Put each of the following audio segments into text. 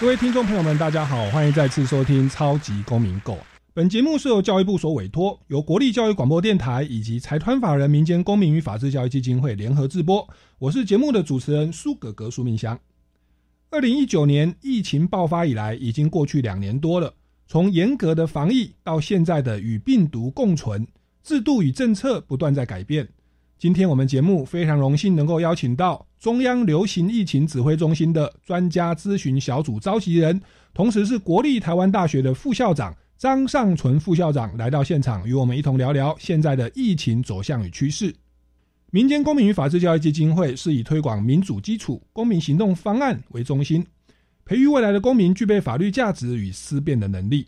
各位听众朋友们，大家好，欢迎再次收听《超级公民购》。本节目是由教育部所委托，由国立教育广播电台以及财团法人民间公民与法治教育基金会联合制播。我是节目的主持人苏格格苏明祥。二零一九年疫情爆发以来，已经过去两年多了。从严格的防疫到现在的与病毒共存，制度与政策不断在改变。今天我们节目非常荣幸能够邀请到中央流行疫情指挥中心的专家咨询小组召集人，同时是国立台湾大学的副校长张尚存副校长来到现场，与我们一同聊聊现在的疫情走向与趋势。民间公民与法治教育基金会是以推广民主基础、公民行动方案为中心，培育未来的公民具备法律价值与思辨的能力。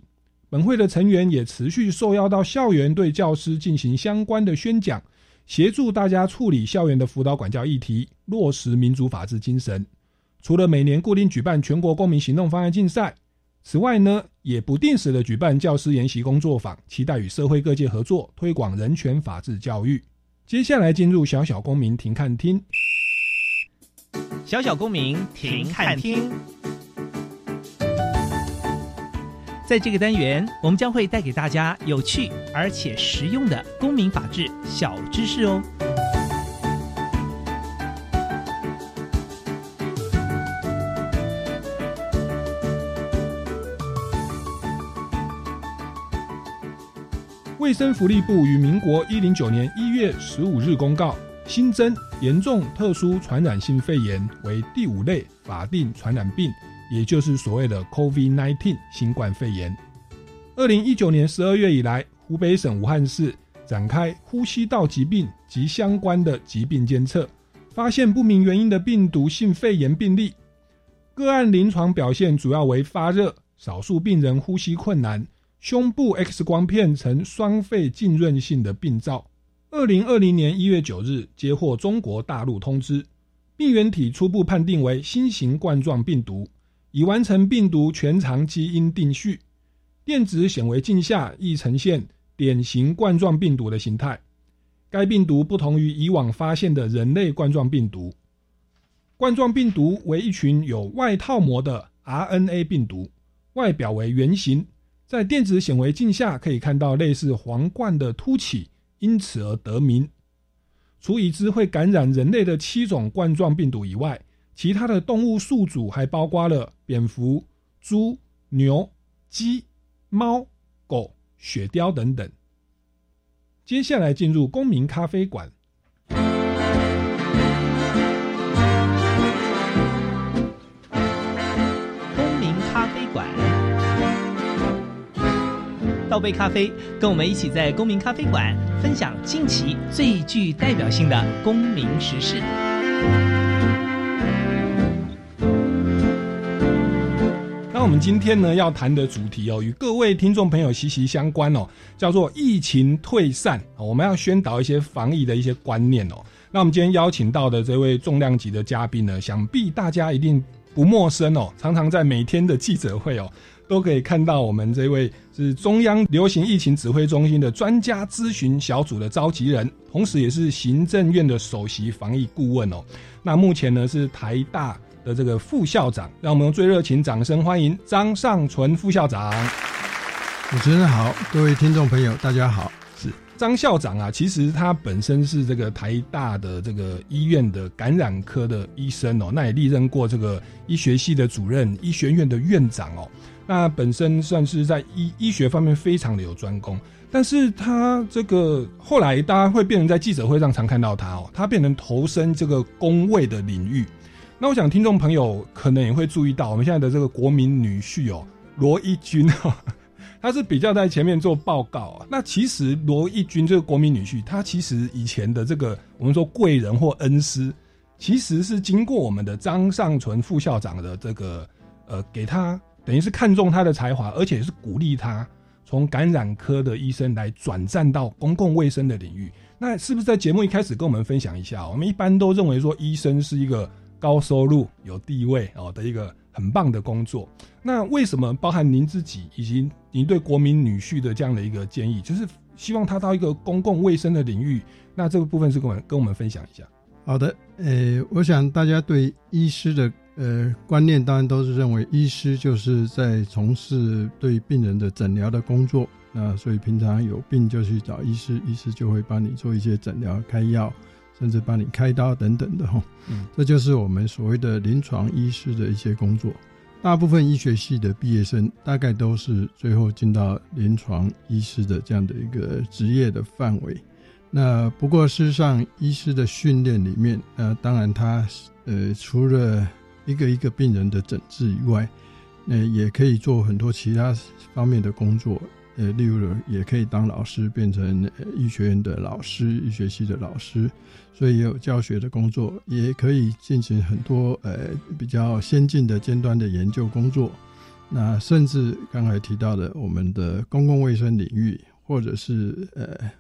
本会的成员也持续受邀到校园对教师进行相关的宣讲。协助大家处理校园的辅导管教议题，落实民主法治精神。除了每年固定举办全国公民行动方案竞赛，此外呢，也不定时的举办教师研习工作坊，期待与社会各界合作，推广人权法治教育。接下来进入小小公民庭看厅，小小公民庭看厅。在这个单元，我们将会带给大家有趣而且实用的公民法治小知识哦。卫生福利部于民国一零九年一月十五日公告，新增严重特殊传染性肺炎为第五类法定传染病。也就是所谓的 COVID-19 新冠肺炎。二零一九年十二月以来，湖北省武汉市展开呼吸道疾病及相关的疾病监测，发现不明原因的病毒性肺炎病例。个案临床表现主要为发热，少数病人呼吸困难，胸部 X 光片呈双肺浸润性的病灶。二零二零年一月九日，接获中国大陆通知，病原体初步判定为新型冠状病毒。已完成病毒全长基因定序，电子显微镜下亦呈现典型冠状病毒的形态。该病毒不同于以往发现的人类冠状病毒。冠状病毒为一群有外套膜的 RNA 病毒，外表为圆形，在电子显微镜下可以看到类似皇冠的凸起，因此而得名。除已知会感染人类的七种冠状病毒以外，其他的动物宿主还包括了蝙蝠、猪、牛、鸡、猫、狗、雪貂等等。接下来进入公民咖啡馆。公民咖啡馆，倒杯咖啡，跟我们一起在公民咖啡馆分享近期最具代表性的公民时事。那我们今天呢要谈的主题哦，与各位听众朋友息息相关哦，叫做疫情退散。我们要宣导一些防疫的一些观念哦。那我们今天邀请到的这位重量级的嘉宾呢，想必大家一定不陌生哦，常常在每天的记者会哦，都可以看到我们这位是中央流行疫情指挥中心的专家咨询小组的召集人，同时也是行政院的首席防疫顾问哦。那目前呢是台大。的这个副校长，让我们用最热情掌声欢迎张尚存副校长。主持人好，各位听众朋友，大家好。是张校长啊，其实他本身是这个台大的这个医院的感染科的医生哦，那也历任过这个医学系的主任、医学院的院长哦。那本身算是在医医学方面非常的有专攻，但是他这个后来大家会变成在记者会上常看到他哦，他变成投身这个工位的领域。那我想听众朋友可能也会注意到，我们现在的这个国民女婿哦，罗一军哦，他是比较在前面做报告啊。那其实罗一军这个国民女婿，他其实以前的这个我们说贵人或恩师，其实是经过我们的张尚存副校长的这个呃给他等于是看中他的才华，而且是鼓励他从感染科的医生来转战到公共卫生的领域。那是不是在节目一开始跟我们分享一下？我们一般都认为说医生是一个高收入、有地位哦的一个很棒的工作。那为什么包含您自己以及您对国民女婿的这样的一个建议，就是希望他到一个公共卫生的领域？那这个部分是跟我跟我们分享一下。好的，呃，我想大家对医师的呃观念，当然都是认为医师就是在从事对病人的诊疗的工作。那所以平常有病就去找医师，医师就会帮你做一些诊疗、开药，甚至帮你开刀等等的哈。嗯，这就是我们所谓的临床医师的一些工作。大部分医学系的毕业生大概都是最后进到临床医师的这样的一个职业的范围。那不过事实上，医师的训练里面，呃，当然他呃除了一个一个病人的诊治以外，那也可以做很多其他方面的工作。呃，例如也可以当老师，变成医学院的老师、医学系的老师，所以也有教学的工作，也可以进行很多呃比较先进的尖端的研究工作。那甚至刚才提到的我们的公共卫生领域，或者是呃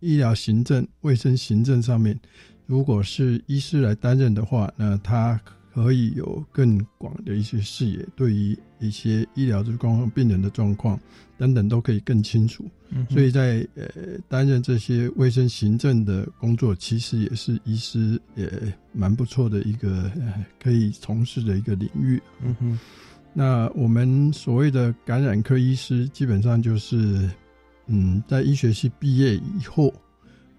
医疗行政、卫生行政上面，如果是医师来担任的话，那他。可以有更广的一些视野，对于一些医疗的状况、病人的状况等等，都可以更清楚。所以在呃担任这些卫生行政的工作，其实也是医师也蛮不错的一个可以从事的一个领域。嗯哼，那我们所谓的感染科医师，基本上就是嗯，在医学系毕业以后。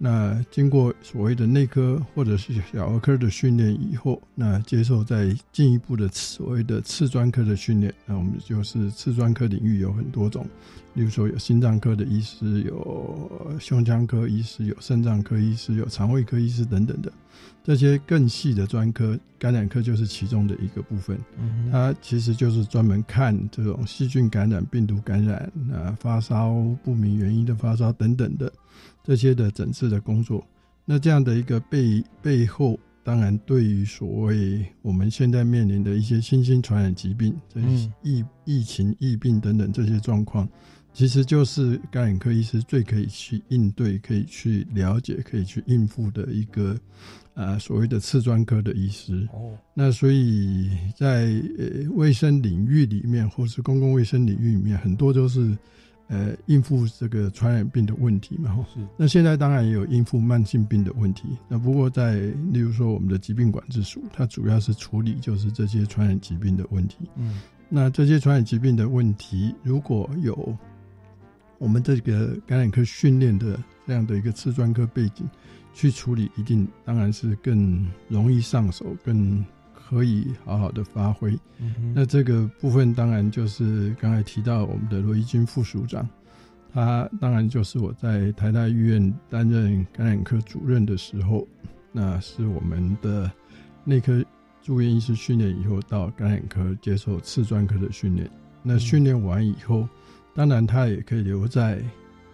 那经过所谓的内科或者是小儿科的训练以后，那接受在进一步的所谓的次专科的训练，那我们就是次专科领域有很多种，例如说有心脏科的医师，有胸腔科医师，有肾脏科医师，有肠胃科医师等等的。这些更细的专科，感染科就是其中的一个部分。它其实就是专门看这种细菌感染、病毒感染啊、发烧不明原因的发烧等等的这些的整治的工作。那这样的一个背背后，当然对于所谓我们现在面临的一些新兴传染疾病、这疫疫情、疫病等等这些状况，其实就是感染科医师最可以去应对、可以去了解、可以去应付的一个。啊，所谓的次专科的医师，哦，那所以在呃卫生领域里面，或是公共卫生领域里面，很多都是呃应付这个传染病的问题嘛。是。那现在当然也有应付慢性病的问题。那不过在例如说我们的疾病管制署，它主要是处理就是这些传染疾病的问题。嗯。那这些传染疾病的问题，如果有我们这个感染科训练的这样的一个次专科背景。去处理一定当然是更容易上手，更可以好好的发挥。那这个部分当然就是刚才提到我们的罗一军副署长，他当然就是我在台大医院担任感染科主任的时候，那是我们的内科住院医师训练以后到感染科接受次专科的训练。那训练完以后，当然他也可以留在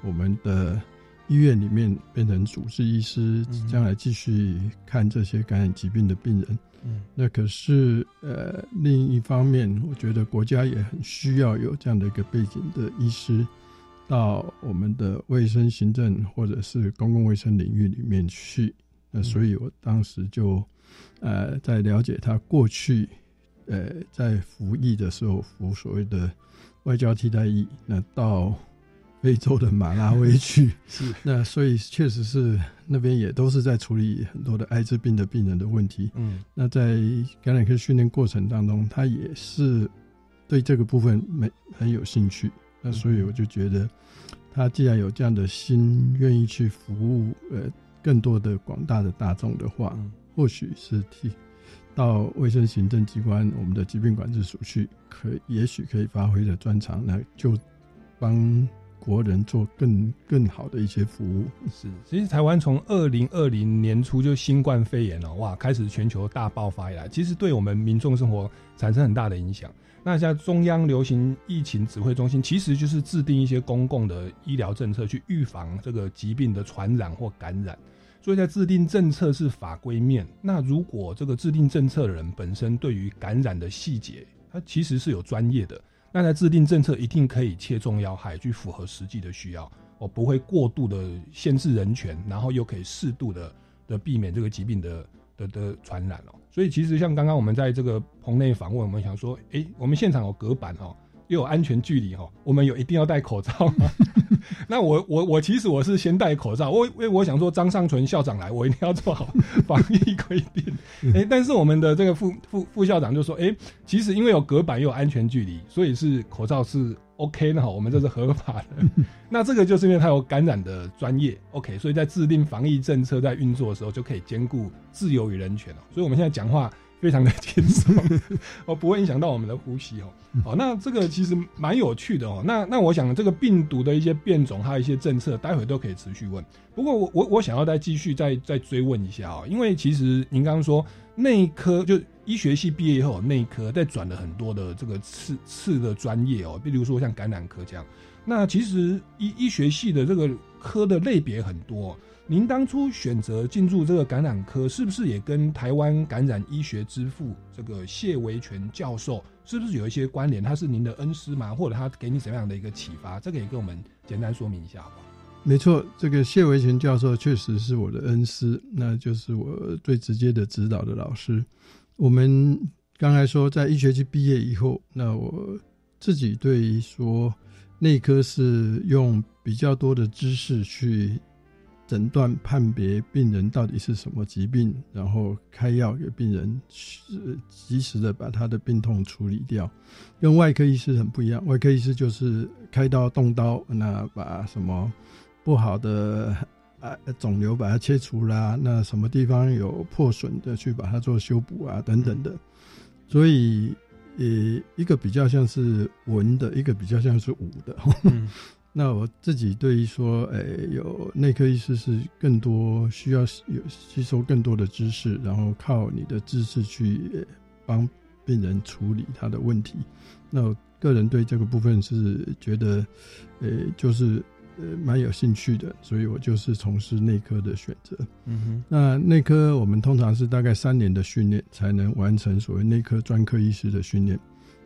我们的。医院里面变成主治医师，将来继续看这些感染疾病的病人。嗯，那可是呃，另一方面，我觉得国家也很需要有这样的一个背景的医师，到我们的卫生行政或者是公共卫生领域里面去。那所以我当时就呃，在了解他过去呃在服役的时候服所谓的外交替代役，那到。非洲的马拉维去，是那所以确实是那边也都是在处理很多的艾滋病的病人的问题。嗯，那在感染科训练过程当中，他也是对这个部分没很有兴趣。那所以我就觉得，他既然有这样的心，愿意去服务呃更多的广大的大众的话，或许是替到卫生行政机关、我们的疾病管制署去，可也许可以发挥的专长，那就帮。国人做更更好的一些服务是，其实台湾从二零二零年初就新冠肺炎了，哇，开始全球大爆发以来，其实对我们民众生活产生很大的影响。那像中央流行疫情指挥中心，其实就是制定一些公共的医疗政策，去预防这个疾病的传染或感染。所以在制定政策是法规面，那如果这个制定政策的人本身对于感染的细节，他其实是有专业的。那在制定政策一定可以切中要害，去符合实际的需要，我，不会过度的限制人权，然后又可以适度的的避免这个疾病的的的传染哦。所以其实像刚刚我们在这个棚内访问，我们想说，哎，我们现场有隔板哦。又有安全距离哈，我们有一定要戴口罩吗？那我我我其实我是先戴口罩，我因为我想说张尚存校长来，我一定要做好防疫规定。哎，但是我们的这个副副副校长就说，哎，其实因为有隔板又有安全距离，所以是口罩是 OK 的哈，我们这是合法的。那这个就是因为他有感染的专业 OK，所以在制定防疫政策在运作的时候就可以兼顾自由与人权哦。所以我们现在讲话。非常的轻松，哦，不会影响到我们的呼吸哦。哦，那这个其实蛮有趣的哦。那那我想这个病毒的一些变种，还有一些政策，待会都可以持续问。不过我我我想要再继续再再追问一下哦，因为其实您刚刚说内科就医学系毕业以后，内科在转了很多的这个次次的专业哦，比如说像感染科这样。那其实医医学系的这个科的类别很多。您当初选择进入这个感染科，是不是也跟台湾感染医学之父这个谢维全教授是不是有一些关联？他是您的恩师吗？或者他给你什么样的一个启发？这个也跟我们简单说明一下好不好？没错，这个谢维全教授确实是我的恩师，那就是我最直接的指导的老师。我们刚才说在医学系毕业以后，那我自己对于说内科是用比较多的知识去。诊断判别病人到底是什么疾病，然后开药给病人，及时的把他的病痛处理掉，跟外科医师很不一样。外科医师就是开刀动刀，那把什么不好的啊肿瘤把它切除啦，那什么地方有破损的去把它做修补啊等等的。所以，呃，一个比较像是文的，一个比较像是武的。那我自己对于说，诶，有内科医师是更多需要有吸收更多的知识，然后靠你的知识去帮病人处理他的问题。那我个人对这个部分是觉得，呃，就是呃蛮有兴趣的，所以我就是从事内科的选择。嗯哼。那内科我们通常是大概三年的训练才能完成所谓内科专科医师的训练。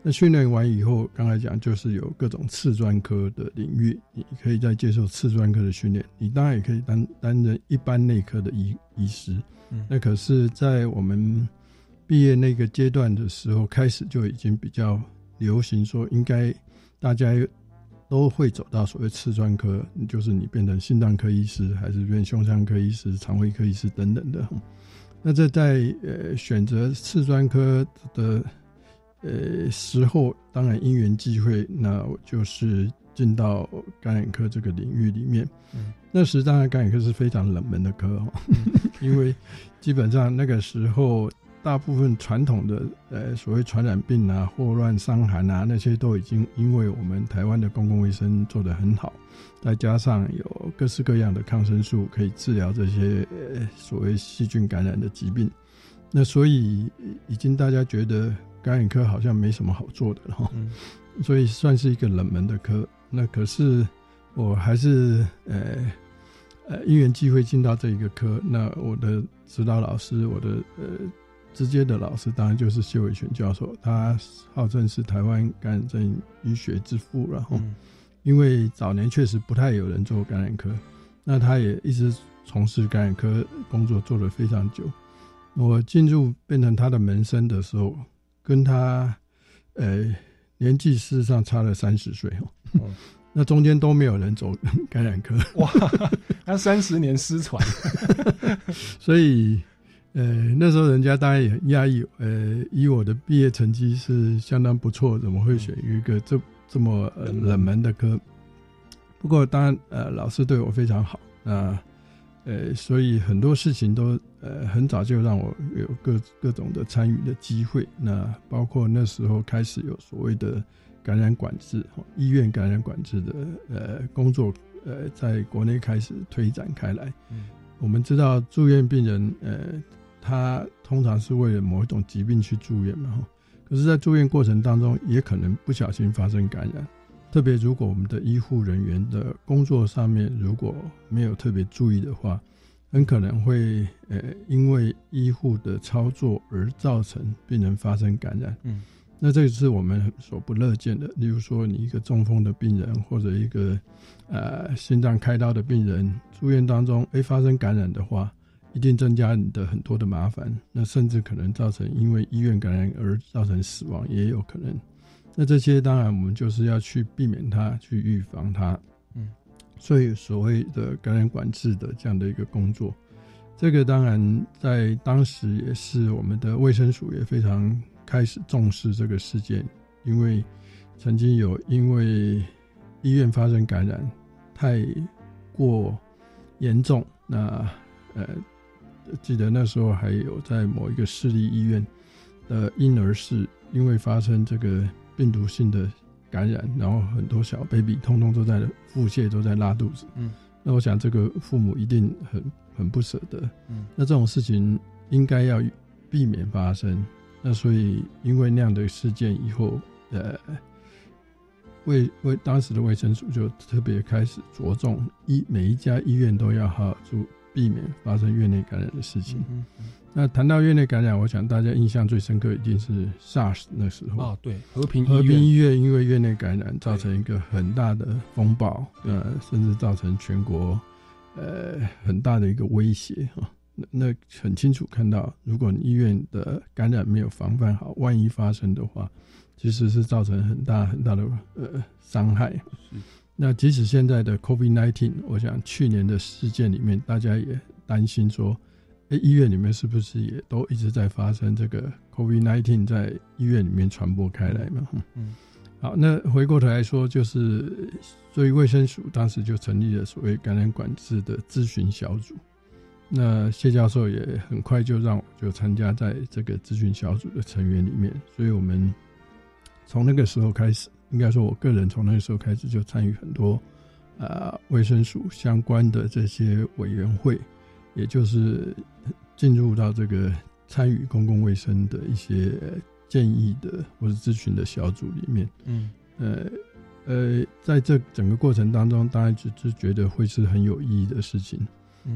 那训练完以后，刚才讲就是有各种次专科的领域，你可以再接受次专科的训练。你当然也可以担担任一般内科的医医师。那可是，在我们毕业那个阶段的时候，开始就已经比较流行说，应该大家都会走到所谓次专科，就是你变成心脏科医师，还是变胸腔科医师、肠胃科医师等等的。那这在呃选择次专科的。呃，时候当然因缘际会，那我就是进到感染科这个领域里面。嗯，那时当然感染科是非常冷门的科，因为基本上那个时候大部分传统的呃所谓传染病啊、霍乱、伤寒啊那些都已经因为我们台湾的公共卫生做得很好，再加上有各式各样的抗生素可以治疗这些呃所谓细菌感染的疾病，那所以已经大家觉得。感染科好像没什么好做的哈，所以算是一个冷门的科。那可是我还是呃呃因缘机会进到这一个科。那我的指导老师，我的呃直接的老师，当然就是谢伟全教授。他号称是台湾感染症医学之父，然后因为早年确实不太有人做感染科，那他也一直从事感染科工作做了非常久。我进入变成他的门生的时候。跟他，呃，年纪事实上差了三十岁哦，那中间都没有人走 感染科，哇，那三十年失传，所以，呃，那时候人家当然也很压抑，呃，以我的毕业成绩是相当不错，怎么会选一个这这么冷门的科？不过当然，呃，老师对我非常好，那。呃，所以很多事情都呃很早就让我有各各种的参与的机会。那包括那时候开始有所谓的感染管制，医院感染管制的呃工作，呃，在国内开始推展开来。嗯，我们知道住院病人，呃，他通常是为了某一种疾病去住院嘛，可是，在住院过程当中，也可能不小心发生感染。特别，如果我们的医护人员的工作上面如果没有特别注意的话，很可能会呃因为医护的操作而造成病人发生感染。嗯，那这个是我们所不乐见的。例如说，你一个中风的病人，或者一个呃心脏开刀的病人住院当中，哎发生感染的话，一定增加你的很多的麻烦。那甚至可能造成因为医院感染而造成死亡，也有可能。那这些当然我们就是要去避免它，去预防它。嗯，所以所谓的感染管制的这样的一个工作，这个当然在当时也是我们的卫生署也非常。开始重视这个事件，因为曾经有因为医院发生感染太过严重，那呃记得那时候还有在某一个市立医院的婴儿室，因为发生这个病毒性的感染，然后很多小 baby 通通都在腹泻，都在拉肚子。嗯，那我想这个父母一定很很不舍得。嗯，那这种事情应该要避免发生。那所以，因为那样的事件以后，呃，卫卫当时的卫生署就特别开始着重医每一家医院都要好好注避免发生院内感染的事情。那谈到院内感染，我想大家印象最深刻一定是 SARS 那时候哦，对，和平和平医院因为院内感染造成一个很大的风暴，呃，甚至造成全国呃很大的一个威胁啊。那很清楚看到，如果医院的感染没有防范好，万一发生的话，其实是造成很大很大的呃伤害。那即使现在的 COVID-19，我想去年的事件里面，大家也担心说，哎，医院里面是不是也都一直在发生这个 COVID-19 在医院里面传播开来嘛？嗯，好，那回过头来说，就是所以卫生署当时就成立了所谓感染管制的咨询小组。那谢教授也很快就让我就参加在这个咨询小组的成员里面，所以我们从那个时候开始，应该说我个人从那个时候开始就参与很多啊卫生署相关的这些委员会，也就是进入到这个参与公共卫生的一些建议的或者咨询的小组里面。嗯，呃呃，在这整个过程当中，当然只是觉得会是很有意义的事情。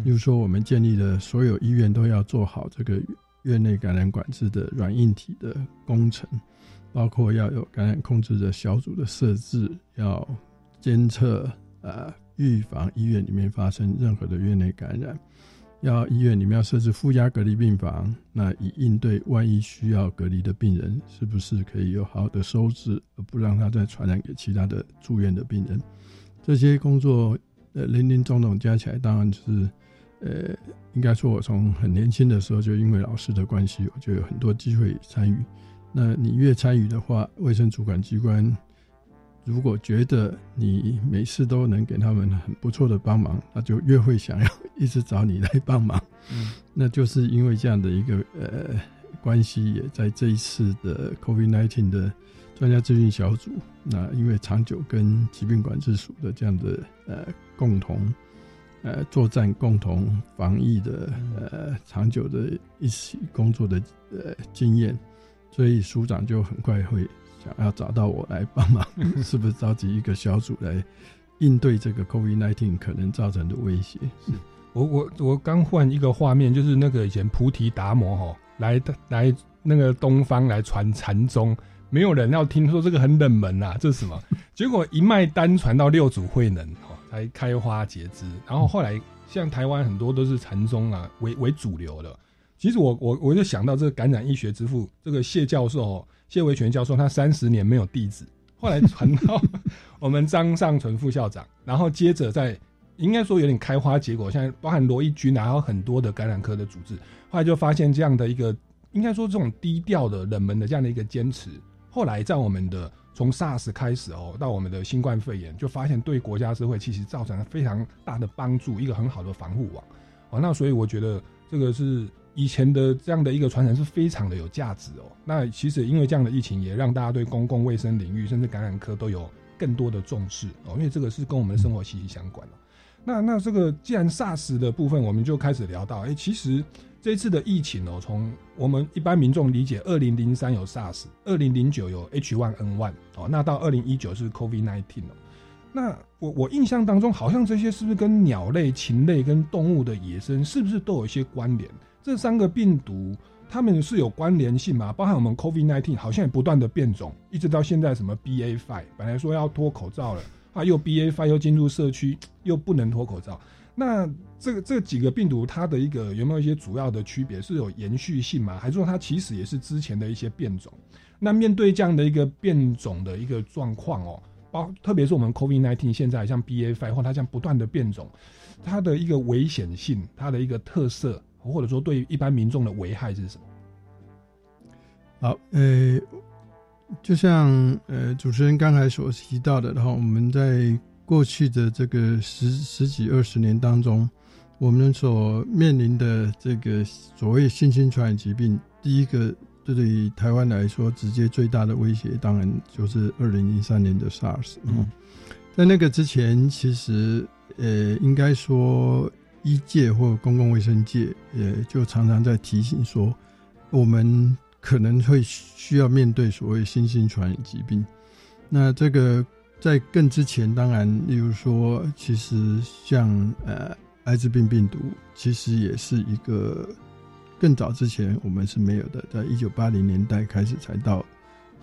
比如说，我们建立了所有医院都要做好这个院内感染管制的软硬体的工程，包括要有感染控制的小组的设置，要监测呃预防医院里面发生任何的院内感染，要医院里面要设置负压隔离病房，那以应对万一需要隔离的病人，是不是可以有好的收治，而不让他再传染给其他的住院的病人？这些工作。呃，林林总总加起来，当然就是，呃，应该说，我从很年轻的时候就因为老师的关系，我就有很多机会参与。那你越参与的话，卫生主管机关如果觉得你每次都能给他们很不错的帮忙，那就越会想要一直找你来帮忙。嗯，那就是因为这样的一个呃关系，也在这一次的 COVID-19 的。专家咨询小组，那因为长久跟疾病管制署的这样的呃共同呃作战、共同防疫的呃长久的一起工作的呃经验，所以署长就很快会想要找到我来帮忙，是不是召集一个小组来应对这个 COVID-19 可能造成的威胁？是我我我刚换一个画面，就是那个以前菩提达摩哈来来那个东方来传禅宗。没有人要听说这个很冷门啊，这是什么？结果一脉单传到六祖慧能，哦，才开花结枝。然后后来像台湾很多都是禅宗啊为为主流的。其实我我我就想到这个感染医学之父这个谢教授谢维全教授，他三十年没有弟子，后来传到 我们张尚存副校长，然后接着在应该说有点开花结果。现在包含罗一军，然后很多的感染科的组织，后来就发现这样的一个应该说这种低调的冷门的这样的一个坚持。后来在我们的从 SARS 开始哦，到我们的新冠肺炎，就发现对国家社会其实造成了非常大的帮助，一个很好的防护网。哦，那所以我觉得这个是以前的这样的一个传承是非常的有价值哦。那其实因为这样的疫情，也让大家对公共卫生领域甚至感染科都有更多的重视哦，因为这个是跟我们的生活息息相关哦那那这个既然 SARS 的部分，我们就开始聊到，哎，其实。这次的疫情哦，从我们一般民众理解，二零零三有 SARS，二零零九有 H1N1 哦，那到二零一九是 COVID-19 哦。那我我印象当中，好像这些是不是跟鸟类、禽类跟动物的野生是不是都有一些关联？这三个病毒他们是有关联性吗？包含我们 COVID-19 好像也不断的变种，一直到现在什么 BA five，本来说要脱口罩了，啊，又 BA five 又进入社区，又不能脱口罩。那这个这几个病毒它的一个有没有一些主要的区别？是有延续性吗？还是说它其实也是之前的一些变种？那面对这样的一个变种的一个状况哦，包特别是我们 COVID-19 现在像 BA five 或它这样不断的变种，它的一个危险性，它的一个特色。或者说，对一般民众的危害是什么？好，呃，就像呃主持人刚才所提到的，然后我们在过去的这个十十几二十年当中，我们所面临的这个所谓新型传染疾病，第一个对于台湾来说，直接最大的威胁，当然就是二零一三年的 SARS。嗯，在那个之前，其实呃，应该说。医界或公共卫生界，也就常常在提醒说，我们可能会需要面对所谓新型传染疾病。那这个在更之前，当然，例如说，其实像呃艾滋病病毒，其实也是一个更早之前我们是没有的，在一九八零年代开始才到。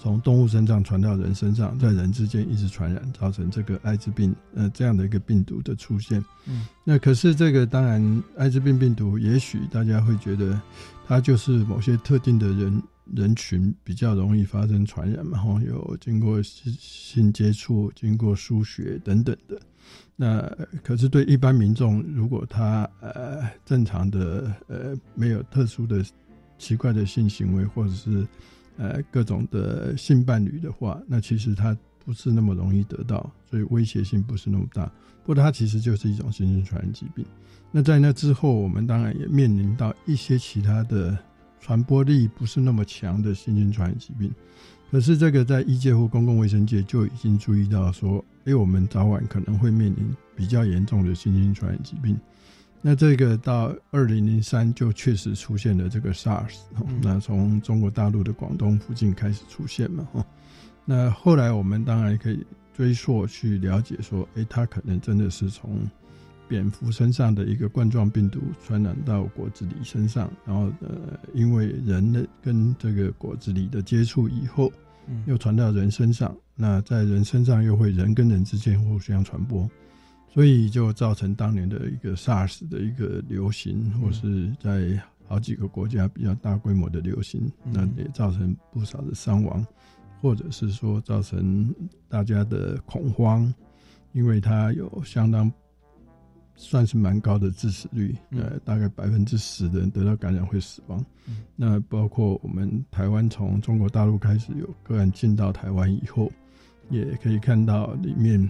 从动物身上传到人身上，在人之间一直传染，造成这个艾滋病呃这样的一个病毒的出现。嗯，那可是这个当然，艾滋病病毒也许大家会觉得它就是某些特定的人人群比较容易发生传染嘛，然后有经过性性接触、经过输血等等的。那可是对一般民众，如果他呃正常的呃没有特殊的奇怪的性行为，或者是呃，各种的性伴侣的话，那其实它不是那么容易得到，所以威胁性不是那么大。不过它其实就是一种新型传染疾病。那在那之后，我们当然也面临到一些其他的传播力不是那么强的新型传染疾病。可是这个在医界或公共卫生界就已经注意到说，哎，我们早晚可能会面临比较严重的新型传染疾病。那这个到二零零三就确实出现了这个 SARS，那从中国大陆的广东附近开始出现嘛，哈，那后来我们当然可以追溯去了解说，哎，它可能真的是从蝙蝠身上的一个冠状病毒传染到果子狸身上，然后呃，因为人的跟这个果子狸的接触以后，又传到人身上，那在人身上又会人跟人之间互相传播。所以就造成当年的一个 SARS 的一个流行，或是在好几个国家比较大规模的流行，那也造成不少的伤亡，或者是说造成大家的恐慌，因为它有相当算是蛮高的致死率，呃，大概百分之十的人得到感染会死亡。那包括我们台湾从中国大陆开始有个案进到台湾以后，也可以看到里面。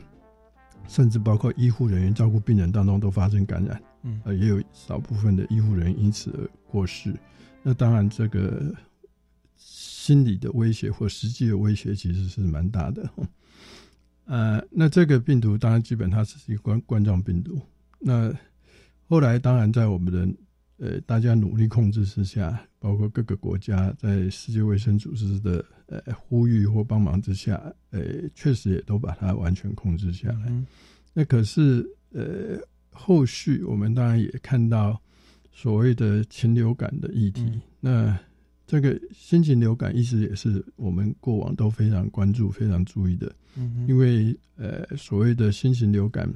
甚至包括医护人员照顾病人当中都发生感染，嗯，呃，也有少部分的医护人员因此而过世。那当然，这个心理的威胁或实际的威胁其实是蛮大的。呃，那这个病毒当然基本它是一个冠冠状病毒。那后来当然在我们的呃大家努力控制之下，包括各个国家在世界卫生组织的。呃，呼吁或帮忙之下，呃，确实也都把它完全控制下来。那可是，呃，后续我们当然也看到所谓的禽流感的议题。那这个新型流感一直也是我们过往都非常关注、非常注意的。嗯，因为呃，所谓的新型流感，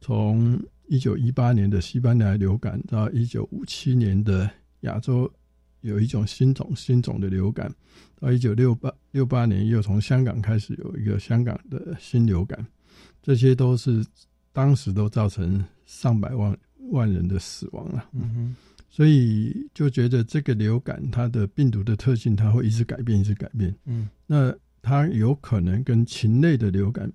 从一九一八年的西班牙流感到一九五七年的亚洲。有一种新种新种的流感，到一九六八六八年又从香港开始有一个香港的新流感，这些都是当时都造成上百万万人的死亡了。嗯哼，所以就觉得这个流感它的病毒的特性，它会一直改变，一直改变。嗯，那它有可能跟禽类的流感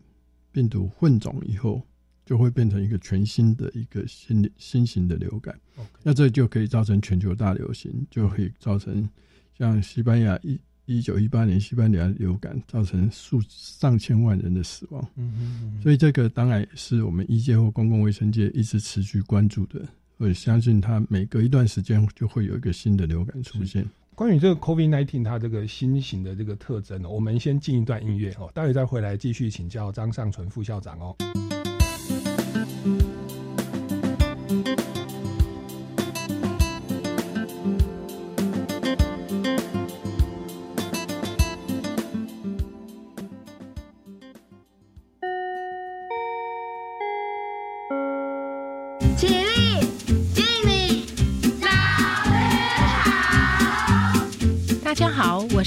病毒混种以后。就会变成一个全新的一个新新型的流感，那这就可以造成全球大流行，就可以造成像西班牙一一九一八年西班牙流感造成数上千万人的死亡。嗯嗯，所以这个当然也是我们医界或公共卫生界一直持续关注的，我相信它每隔一段时间就会有一个新的流感出现。关于这个 COVID nineteen 它这个新型的这个特征呢，我们先进一段音乐哦，待会再回来继续请教张尚存副校长哦。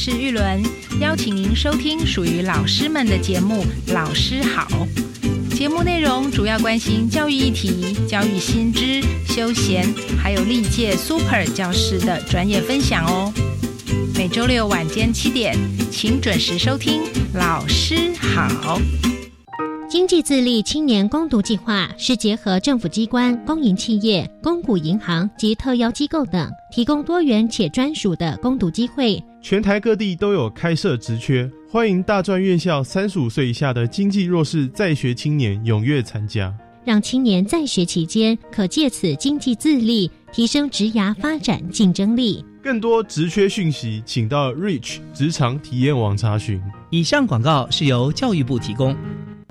是玉伦，邀请您收听属于老师们的节目《老师好》。节目内容主要关心教育议题、教育新知、休闲，还有历届 Super 教师的专业分享哦。每周六晚间七点，请准时收听《老师好》。经济自立青年攻读计划是结合政府机关、公营企业、公股银行及特邀机构等，提供多元且专属的攻读机会。全台各地都有开设职缺，欢迎大专院校三十五岁以下的经济弱势在学青年踊跃参加，让青年在学期间可借此经济自立，提升职涯发展竞争力。更多职缺讯息，请到 Reach 职场体验网查询。以上广告是由教育部提供。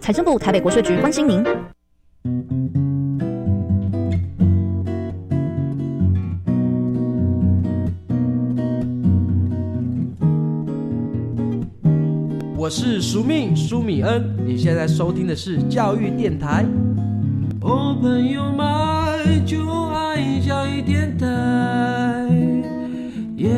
财政部台北国税局关心您。我是苏命苏米恩，你现在收听的是教育电台。Open your mind，就爱教育电台。耶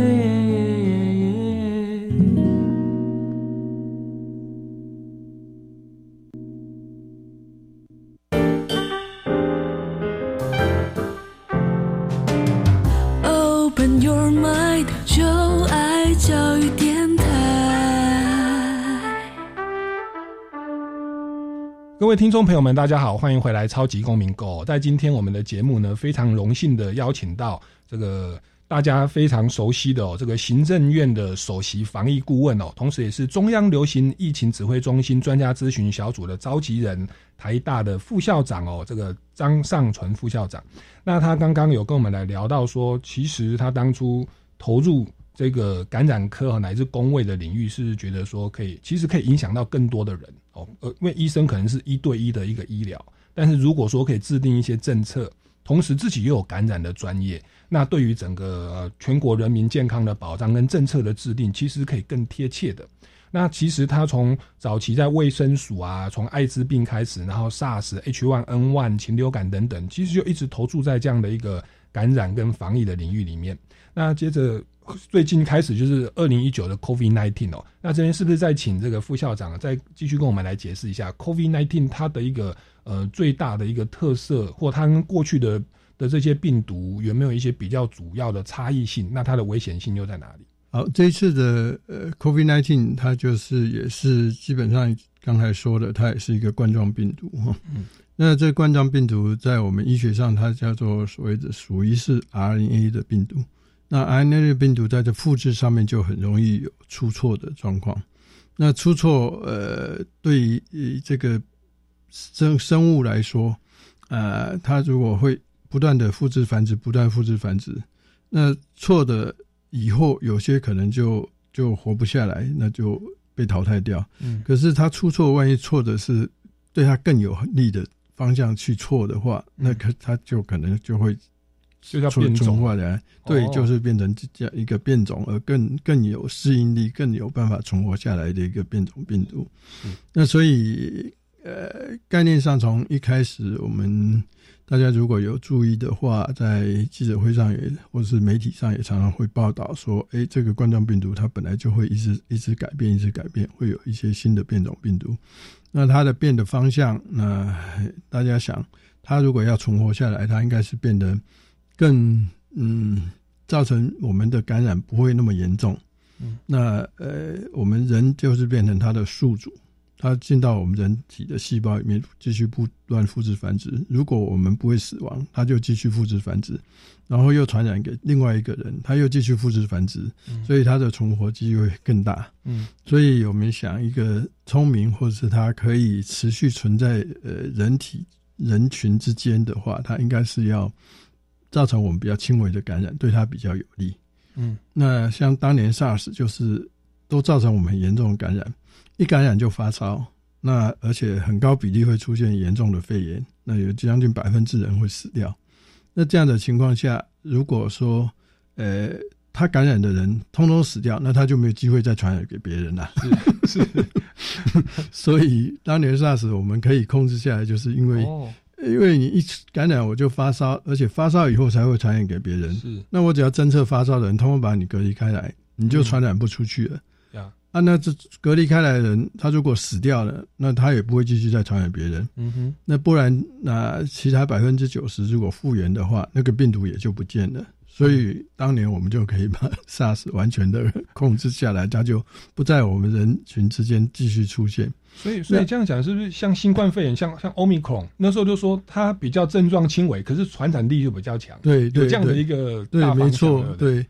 各位听众朋友们，大家好，欢迎回来《超级公民购》。在今天我们的节目呢，非常荣幸的邀请到这个大家非常熟悉的哦，这个行政院的首席防疫顾问哦，同时也是中央流行疫情指挥中心专家咨询小组的召集人，台大的副校长哦，这个张尚存副校长。那他刚刚有跟我们来聊到说，其实他当初投入这个感染科乃至工位的领域，是觉得说可以，其实可以影响到更多的人哦。呃，因为医生可能是一对一的一个医疗，但是如果说可以制定一些政策，同时自己又有感染的专业，那对于整个、呃、全国人民健康的保障跟政策的制定，其实可以更贴切的。那其实他从早期在卫生署啊，从艾滋病开始，然后 SARS、H1N1、禽流感等等，其实就一直投注在这样的一个感染跟防疫的领域里面。那接着最近开始就是二零一九的 COVID nineteen 哦，那这边是不是再请这个副校长再继续跟我们来解释一下 COVID nineteen 它的一个呃最大的一个特色，或它跟过去的的这些病毒有没有一些比较主要的差异性？那它的危险性又在哪里？好，这一次的呃 COVID nineteen 它就是也是基本上刚才说的，它也是一个冠状病毒哈。嗯。那这冠状病毒在我们医学上，它叫做所谓的属于是 RNA 的病毒。那 RNA 的病毒在这复制上面就很容易有出错的状况。那出错，呃，对于这个生生物来说，呃，它如果会不断的复制繁殖，不断复制繁殖，那错的以后有些可能就就活不下来，那就被淘汰掉。嗯，可是它出错，万一错的是对它更有利的方向去错的话，那可它就可能就会。就叫变种化来，对，就是变成这样一个变种，而更更有适应力、更有办法存活下来的一个变种病毒。那所以，呃，概念上从一开始，我们大家如果有注意的话，在记者会上也或是媒体上也常常会报道说，哎，这个冠状病毒它本来就会一直一直改变，一直改变，会有一些新的变种病毒。那它的变的方向，那大家想，它如果要存活下来，它应该是变得。更嗯，造成我们的感染不会那么严重。嗯，那呃，我们人就是变成它的宿主，它进到我们人体的细胞里面，继续不断复制繁殖。如果我们不会死亡，它就继续复制繁殖，然后又传染给另外一个人，他又继续复制繁殖，所以它的存活机会更大。嗯，所以我们想，一个聪明或者是它可以持续存在呃人体人群之间的话，它应该是要。造成我们比较轻微的感染，对它比较有利。嗯，那像当年 SARS 就是都造成我们很严重的感染，一感染就发烧，那而且很高比例会出现严重的肺炎，那有将近百分之人会死掉。那这样的情况下，如果说呃他感染的人通通死掉，那他就没有机会再传染给别人了。是是，所以当年 SARS 我们可以控制下来，就是因为、哦因为你一感染我就发烧，而且发烧以后才会传染给别人。是那我只要侦测发烧的人，通通把你隔离开来，你就传染不出去了。对，啊，那这隔离开来的人，他如果死掉了，那他也不会继续再传染别人。嗯哼，那不然，那其他百分之九十如果复原的话，那个病毒也就不见了。所以当年我们就可以把 SARS 完全的控制下来，它就不在我们人群之间继续出现。所以所以这样讲是不是像新冠肺炎，像像 Omicron 那时候就说它比较症状轻微，可是传染力就比较强。对对有这样的一个对，没错对，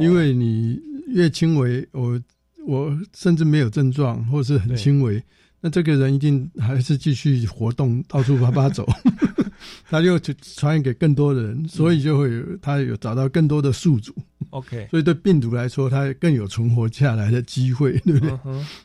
因为你越轻微，我我甚至没有症状，或是很轻微，那这个人一定还是继续活动，到处啪啪走，他就去传染给更多的人，所以就会有他有找到更多的宿主，OK，所以对病毒来说，它更有存活下来的机会，对不对？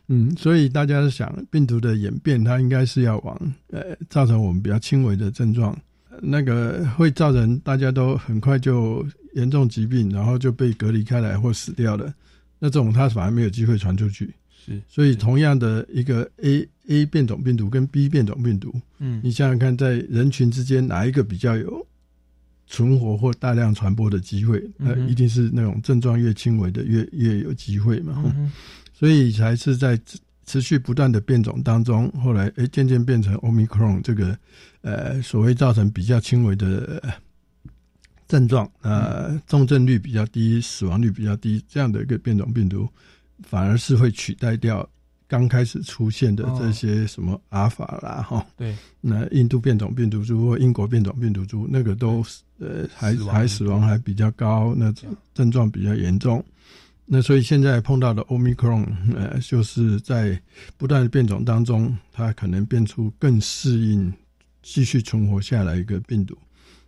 嗯所以大家想，病毒的演变，它应该是要往呃造成我们比较轻微的症状，呃那个会造成大家都很快就严重疾病，然后就被隔离开来或死掉了。那这种它反而没有机会传出去。是，所以同样的一个 A A 变种病毒跟 B 变种病毒，嗯你想想看，在人群之间哪一个比较有存活或大量传播的机会？那、嗯哼一定是那种症状越轻微的越越有机会嘛。嗯所以才是在持持续不断的变种当中，后来诶渐渐变成 Omicron 这个呃所谓造成比较轻微的、呃症状，呃重症率比较低，死亡率比较低这样的一个变种病毒，反而是会取代掉刚开始出现的这些什么阿尔法啦哈。对，那印度变种病毒株或英国变种病毒株，那个都呃还死还死亡还比较高，那症状比较严重。那所以现在碰到的 Omicron，呃，就是在不断的变种当中，它可能变出更适应、继续存活下来一个病毒。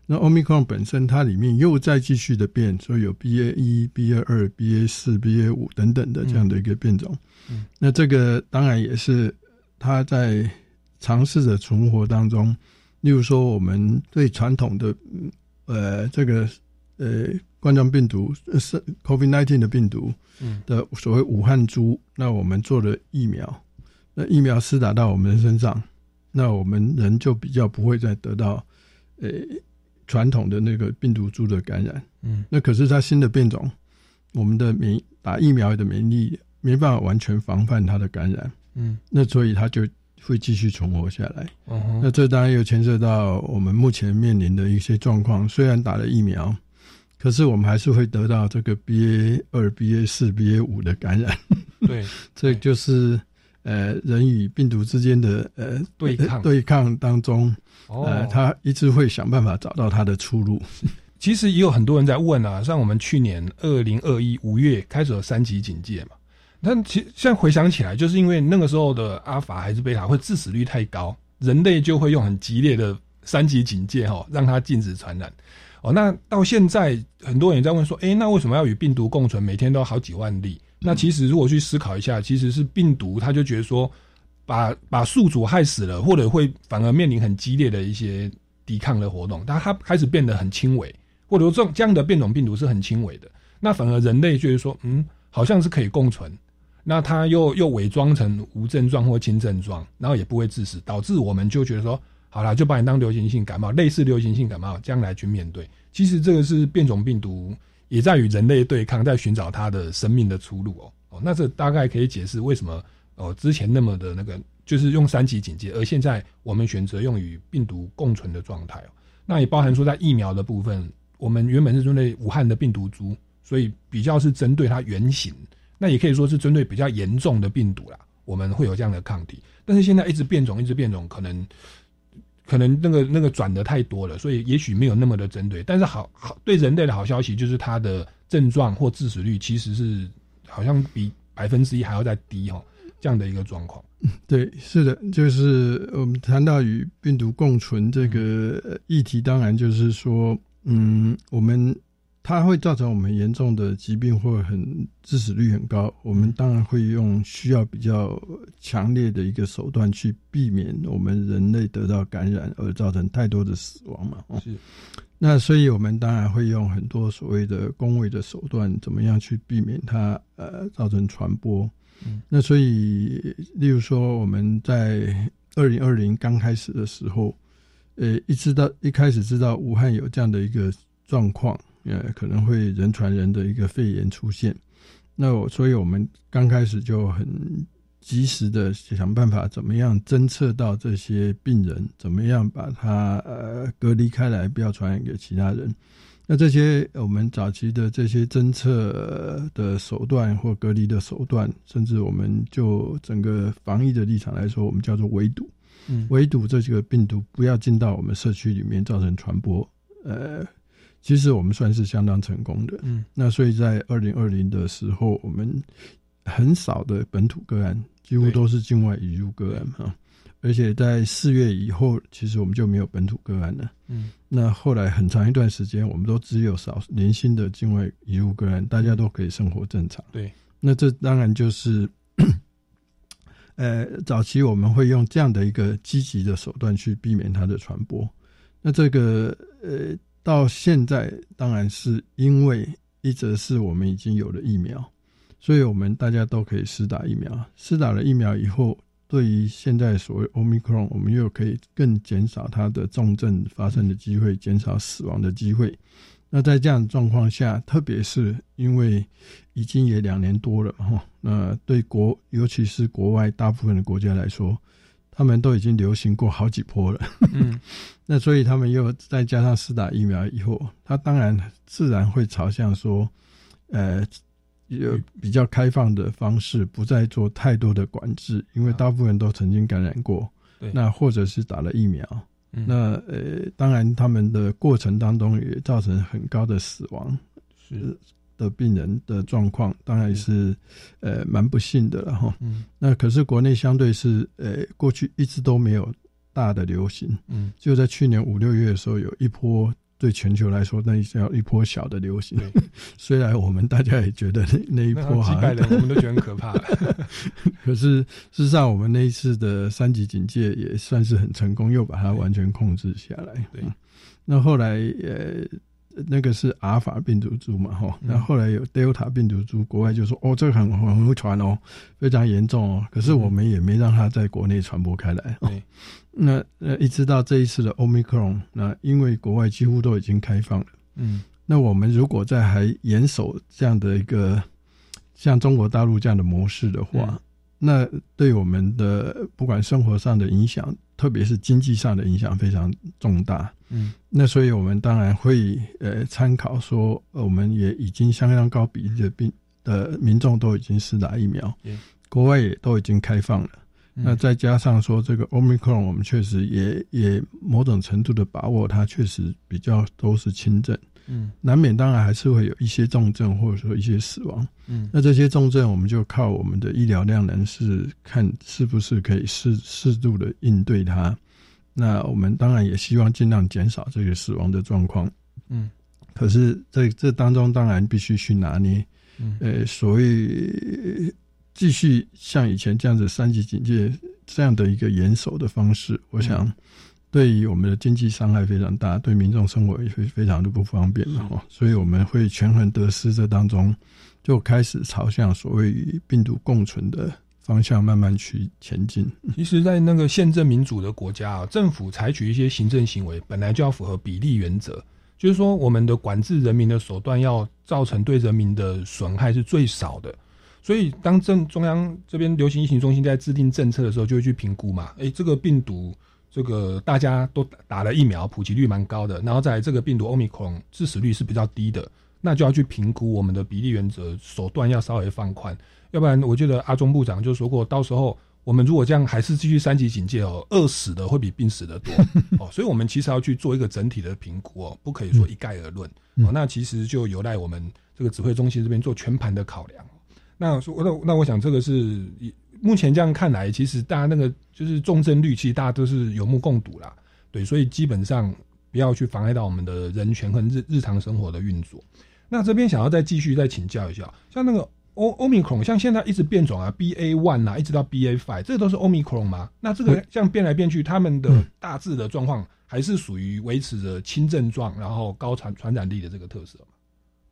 那 Omicron 本身它里面又在继续的变，所以有 BA 一、BA 二、BA 四、BA 五等等的这样的一个变种。嗯那这个当然也是它在尝试着存活当中，例如说我们对传统的嗯呃这个呃冠状病毒呃是 COVID-19 的病毒嗯的所谓武汉株，那我们做了疫苗，那疫苗施打到我们的身上，那我们人就比较不会再得到呃传统的那个病毒株的感染。嗯那可是它新的变种，我们的免打疫苗的免疫力没办法完全防范它的感染，嗯那所以它就会继续存活下来。嗯那这当然又牵涉到我们目前面临的一些状况。虽然打了疫苗，可是我们还是会得到这个 BA 二、BA 四、BA 五的感染。对，这就是呃人与病毒之间的呃对抗对抗当中，哦呃，他一直会想办法找到他的出路。其实也有很多人在问啊，像我们去年二零二一五月开始了三级警戒嘛，但其实现在回想起来，就是因为那个时候的阿法还是贝塔会致死率太高，人类就会用很激烈的三级警戒哈、哦，让它禁止传染。哦，那到现在很多人也在问说，诶，那为什么要与病毒共存？每天都好几万例。那其实如果去思考一下，其实是病毒，它就觉得说，把把宿主害死了，或者会反而面临很激烈的一些抵抗的活动，但它开始变得很轻微，或者说这种这样的变种病毒是很轻微的，那反而人类觉得说，嗯，好像是可以共存。那它又又伪装成无症状或轻症状，然后也不会致死，导致我们就觉得说，好啦，就把你当流行性感冒，类似流行性感冒这样来去面对。其实这个是变种病毒也在与人类对抗，在寻找它的生命的出路哦。哦，那这大概可以解释为什么哦之前那么的那个就是用三级警戒，而现在我们选择用与病毒共存的状态哦。那也包含说在疫苗的部分，我们原本是针对武汉的病毒株，所以比较是针对它原型。那也可以说是针对比较严重的病毒啦，我们会有这样的抗体。但是现在一直变种，一直变种，可能可能那个那个转的太多了，所以也许没有那么的针对。但是好好对人类的好消息就是它的症状或致死率其实是好像比百分之一还要再低哈，这样的一个状况。对，是的，就是我们谈到与病毒共存这个议题，当然就是说，嗯，我们它会造成我们严重的疾病或很致死率很高，我们当然会用需要比较强烈的一个手段去避免我们人类得到感染而造成太多的死亡嘛。哦是，那所以我们当然会用很多所谓的工位的手段，怎么样去避免它呃造成传播。嗯那所以，例如说我们在二零二零刚开始的时候，呃，一知道一开始知道武汉有这样的一个状况，呃，可能会人传人的一个肺炎出现。那我，所以我们刚开始就很及时的想办法，怎么样侦测到这些病人，怎么样把他呃隔离开来，不要传染给其他人。那这些我们早期的这些侦测的手段或隔离的手段，甚至我们就整个防疫的立场来说，我们叫做围堵。嗯围堵这几个病毒不要进到我们社区里面造成传播。呃，其实我们算是相当成功的。嗯，那所以在二零二零的时候，我们很少的本土个案，几乎都是境外引入个案哈。而且在四月以后，其实我们就没有本土个案了。嗯，那后来很长一段时间，我们都只有少零星的境外引入个案，大家都可以生活正常。对，那这当然就是，呃，早期我们会用这样的一个积极的手段去避免它的传播。那这个呃，到现在当然是因为一则是我们已经有了疫苗，所以我们大家都可以施打疫苗。施打了疫苗以后，对于现在所谓 Omicron，我们又可以更减少它的重症发生的机会，减少死亡的机会。那在这样的状况下，特别是因为已经也两年多了哈，那对国尤其是国外大部分的国家来说，他们都已经流行过好几波了。嗯，那所以他们又再加上施打疫苗以后，他当然自然会朝向说，呃，有比较开放的方式，不再做太多的管制，因为大部分人都曾经感染过，对。那或者是打了疫苗。嗯。那呃，当然他们的过程当中也造成很高的死亡，是的病人的状况，当然是呃蛮不幸的了哈。嗯，那可是国内相对是呃过去一直都没有大的流行，嗯，就在去年五六月的时候有一波。对全球来说，那叫一波小的流行。虽然我们大家也觉得那 那一波好几百人，我们都觉得很可怕。可是事实上，我们那一次的三级警戒也算是很成功，又把它完全控制下来。对，嗯、那后来呃，那个是阿尔法病毒株嘛，哈、嗯，那后来有 Delta 病毒株，国外就说哦，这个很很会传哦，非常严重哦。可是我们也没让它在国内传播开来。那呃，一直到这一次的 Omicron，那因为国外几乎都已经开放了，嗯，那我们如果在还严守这样的一个像中国大陆这样的模式的话，嗯、那对我们的不管生活上的影响，特别是经济上的影响非常重大。嗯，那所以我们当然会呃参考说，我们也已经相当高比例的病的民众都已经施打疫苗，国外也都已经开放了。嗯、那再加上说这个 Omicron，我们确实也也某种程度的把握，它确实比较都是轻症。嗯，难免当然还是会有一些重症或者说一些死亡。嗯，那这些重症我们就靠我们的医疗量能是看是不是可以适适度的应对它。那我们当然也希望尽量减少这个死亡的状况。嗯，可是这这当中当然必须去拿捏。嗯，呃，所谓继续像以前这样子三级警戒这样的一个严守的方式，我想对于我们的经济伤害非常大，对民众生活也会非常的不方便的哈。所以我们会权衡得失，这当中就开始朝向所谓与病毒共存的方向慢慢去前进。其实，在那个宪政民主的国家啊，政府采取一些行政行为，本来就要符合比例原则，就是说我们的管制人民的手段要造成对人民的损害是最少的。所以，当政中央这边流行疫情中心在制定政策的时候，就会去评估嘛。诶，这个病毒，这个大家都打了疫苗，普及率蛮高的，然后在这个病毒 Omicron 致死率是比较低的，那就要去评估我们的比例原则手段要稍微放宽，要不然我觉得阿中部长就说过，到时候我们如果这样还是继续三级警戒哦，饿死的会比病死的多哦，所以我们其实要去做一个整体的评估哦，不可以说一概而论哦，那其实就有赖我们这个指挥中心这边做全盘的考量。那说那那我想这个是目前这样看来，其实大家那个就是重症率，其实大家都是有目共睹啦。对，所以基本上不要去妨碍到我们的人权和日日常生活的运作。那这边想要再继续再请教一下，像那个欧欧米克戎，像现在一直变种啊，BA one 啊，一直到 BA five，这都是欧米克戎吗？那这个像变来变去，他们的大致的状况还是属于维持着轻症状，然后高传传染力的这个特色吗？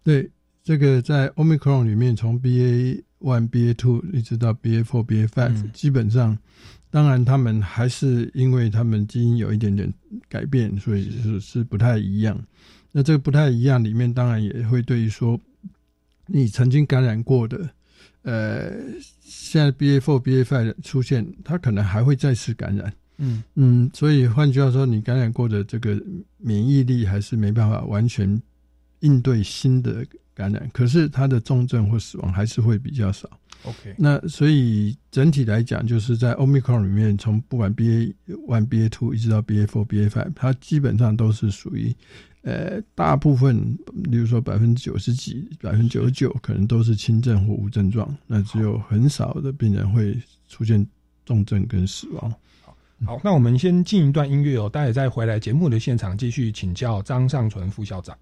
对，这个在 Omicron 里面，从 BA one、BA two 一直到 BA four、BA five，、基本上，当然他们还是因为他们基因有一点点改变，所以是是不太一样。那这个不太一样里面，当然也会对于说你曾经感染过的，呃，现在 BA four、BA five 出现，它可能还会再次感染。嗯嗯，所以换句话说，你感染过的这个免疫力还是没办法完全应对新的感染，可是它的重症或死亡还是会比较少。OK，那所以整体来讲，就是在 Omicron 里面，从不管 BA one、BA two 一直到 BA four、BA five，它基本上都是属于呃大部分，例如说百分之九十几、百分之九十九，可能都是轻症或无症状，那只有很少的病人会出现重症跟死亡。好，那我们先进一段音乐哦，待会再回来节目的现场继续请教张尚存副校长。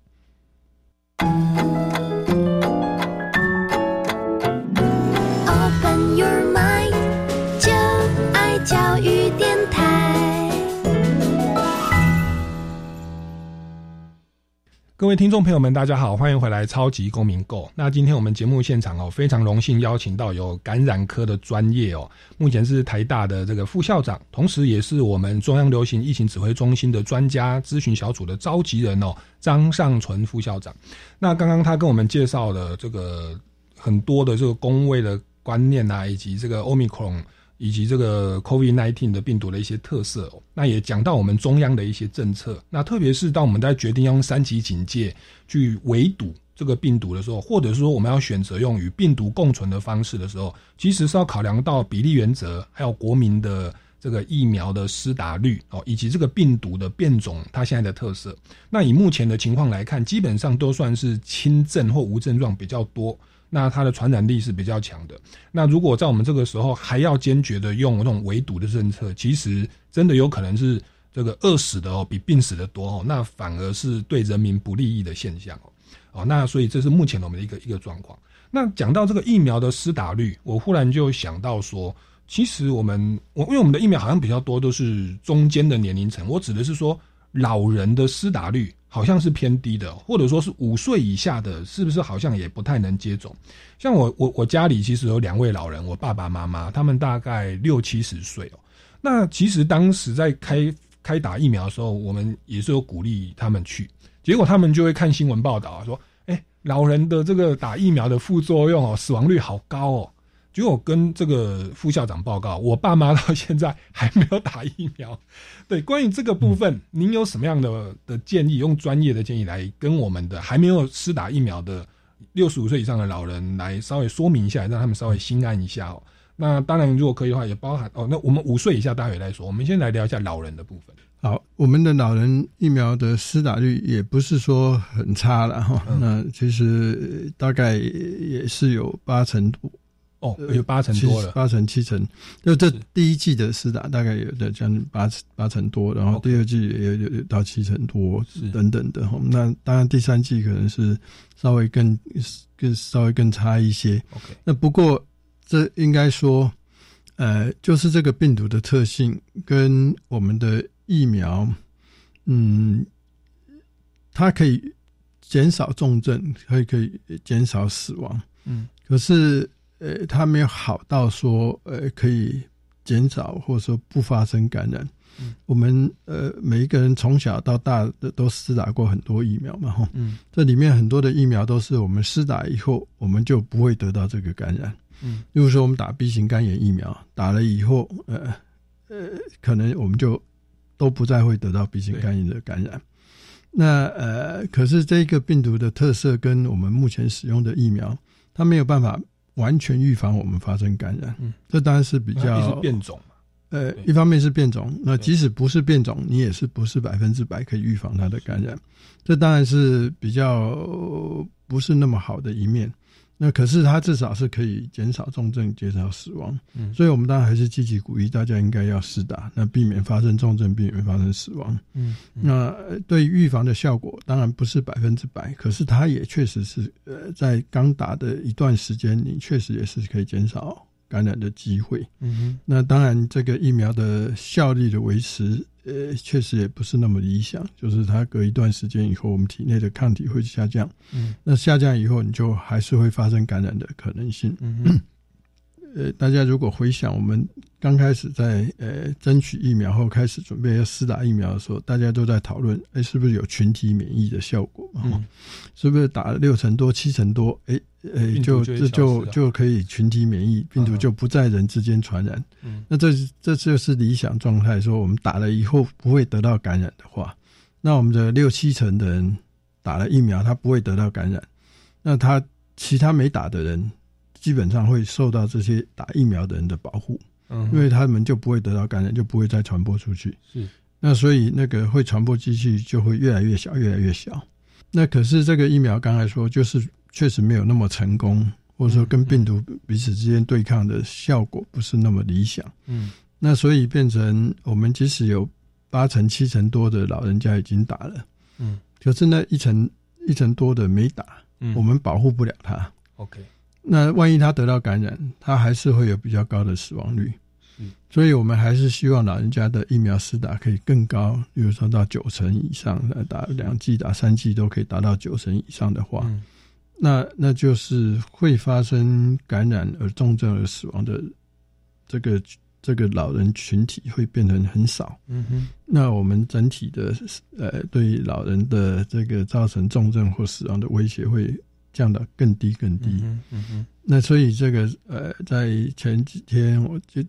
各位听众朋友们，大家好，欢迎回来《超级公民购》。那今天我们节目现场哦，非常荣幸邀请到有感染科的专业哦，目前是台大的这个副校长，同时也是我们中央流行疫情指挥中心的专家咨询小组的召集人哦，张尚存副校长。那刚刚他跟我们介绍了这个很多的这个工位的观念啊，以及这个 Omicron。以及这个 COVID-19 的病毒的一些特色、那也讲到我们中央的一些政策。那特别是当我们在决定要用三级警戒去围堵这个病毒的时候，或者是说我们要选择用与病毒共存的方式的时候，其实是要考量到比例原则，还有国民的这个疫苗的施打率哦，以及这个病毒的变种它现在的特色。那以目前的情况来看，基本上都算是轻症或无症状比较多。那它的传染力是比较强的。那如果在我们这个时候还要坚决的用那种围堵的政策，其实真的有可能是这个饿死的哦，比病死的多哦，那反而是对人民不利益的现象哦。哦，那所以这是目前我们的一个一个状况。那讲到这个疫苗的施打率，我忽然就想到说，其实我们我因为我们的疫苗好像比较多都是中间的年龄层，我指的是说老人的施打率。好像是偏低的，或者说是五岁以下的，是不是好像也不太能接种？像我我我家里其实有两位老人，我爸爸妈妈他们大概六七十岁哦。那其实当时在开开打疫苗的时候，我们也是有鼓励他们去，结果他们就会看新闻报道啊，说，哎，老人的这个打疫苗的副作用哦，死亡率好高哦。结果跟这个副校长报告，我爸妈到现在还没有打疫苗。对，关于这个部分，您有什么样的的建议？用专业的建议来跟我们的还没有施打疫苗的六十五岁以上的老人来稍微说明一下，让他们稍微心安一下哦。那当然，如果可以的话，也包含哦。那我们五岁以下待会来说，我们先来聊一下老人的部分。好，我们的老人疫苗的施打率也不是说很差了哈。嗯、那其实大概也是有八成多。哦，有八成多了，八成七成，就这第一季的施打大概有的将近八八成多，然后第二季也有有到七成多等等的。那当然第三季可能是稍微更更稍微更差一些。OK，那不过这应该说，呃，就是这个病毒的特性跟我们的疫苗，嗯，它可以减少重症，可以可以减少死亡，嗯，可是。呃，它没有好到说，呃，可以减少或者说不发生感染。嗯，我们呃每一个人从小到大的都施打过很多疫苗嘛，哈，嗯，这里面很多的疫苗都是我们施打以后，我们就不会得到这个感染。嗯，例如说我们打 B 型肝炎疫苗，打了以后，呃呃，可能我们就都不再会得到 B 型肝炎的感染。那呃，可是这个病毒的特色跟我们目前使用的疫苗，它没有办法。完全预防我们发生感染，嗯，这当然是比较是变种嘛。呃，一方面是变种，那即使不是变种，你也是不是百分之百可以预防它的感染？这当然是比较不是那么好的一面。那可是它至少是可以减少重症、减少死亡。嗯所以我们当然还是积极鼓励大家应该要试打，那避免发生重症，避免发生死亡。嗯，那呃对预防的效果当然不是百分之百，可是它也确实是呃，在刚打的一段时间，你确实也是可以减少感染的机会。嗯哼，那当然，这个疫苗的效力的维持，呃，确实也不是那么理想。就是它隔一段时间以后，我们体内的抗体会下降。嗯，那下降以后，你就还是会发生感染的可能性。嗯哼，呃，大家如果回想我们刚开始在呃争取疫苗后开始准备要施打疫苗的时候，大家都在讨论，哎，是不是有群体免疫的效果嘛？嗯是不是打了六成多、七成多，哎，呃，病毒就这就就可以群体免疫，病毒就不在人之间传染？嗯那这这就是理想状态，说我们打了以后不会得到感染的话，那我们的六七成的人打了疫苗，他不会得到感染，那他其他没打的人基本上会受到这些打疫苗的人的保护，嗯，因为他们就不会得到感染，就不会再传播出去。是那所以那个会传播机器就会越来越小，越来越小。那可是这个疫苗刚才说，就是确实没有那么成功，或者说跟病毒彼此之间对抗的效果不是那么理想。嗯那所以变成我们即使有八成、七成多的老人家已经打了，嗯可是那一成一成多的没打，嗯，我们保护不了他。OK，那万一他得到感染，他还是会有比较高的死亡率。是所以我们还是希望老人家的疫苗施打可以更高，比如说到九成以上，呃打两剂、打三剂都可以达到九成以上的话，嗯那那就是会发生感染而重症而死亡的这个这个老人群体会变成很少。嗯哼，那我们整体的呃对老人的这个造成重症或死亡的威胁会降到更低更低。嗯哼嗯哼，那所以这个呃，在前几天我就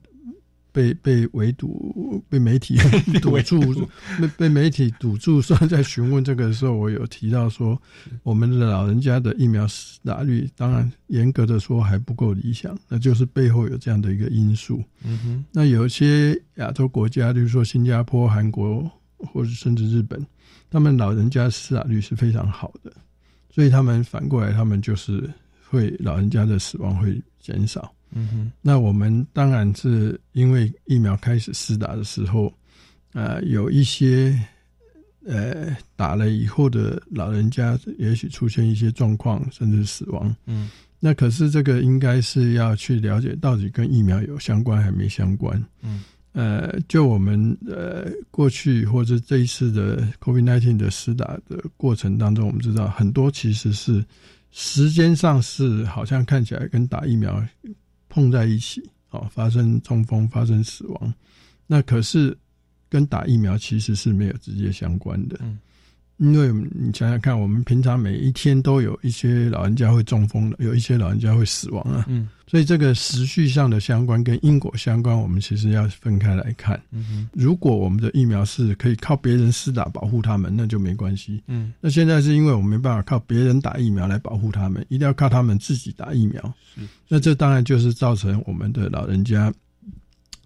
被被围堵，被媒体 堵住，被被媒体堵住。说在询问这个的时候，我有提到说，我们的老人家的疫苗施打率，当然严格的说还不够理想，那就是背后有这样的一个因素。嗯哼，那有些亚洲国家，例如说新加坡、韩国或者甚至日本，他们老人家施打率是非常好的，所以他们反过来，他们就是会老人家的死亡会减少。嗯哼，那我们当然是因为疫苗开始施打的时候，呃，有一些呃打了以后的老人家，也许出现一些状况，甚至死亡。嗯那可是这个应该是要去了解到底跟疫苗有相关还没相关。嗯，呃，就我们呃过去或者这一次的 COVID-19 的施打的过程当中，我们知道很多其实是时间上是好像看起来跟打疫苗碰在一起，哦，发生中风、发生死亡，那可是跟打疫苗其实是没有直接相关的。因为你想想看，我们平常每一天都有一些老人家会中风的，有一些老人家会死亡啊。嗯，所以这个时序上的相关跟因果相关，我们其实要分开来看。嗯哼，如果我们的疫苗是可以靠别人施打保护他们，那就没关系。嗯，那现在是因为我们没办法靠别人打疫苗来保护他们，一定要靠他们自己打疫苗。是，那这当然就是造成我们的老人家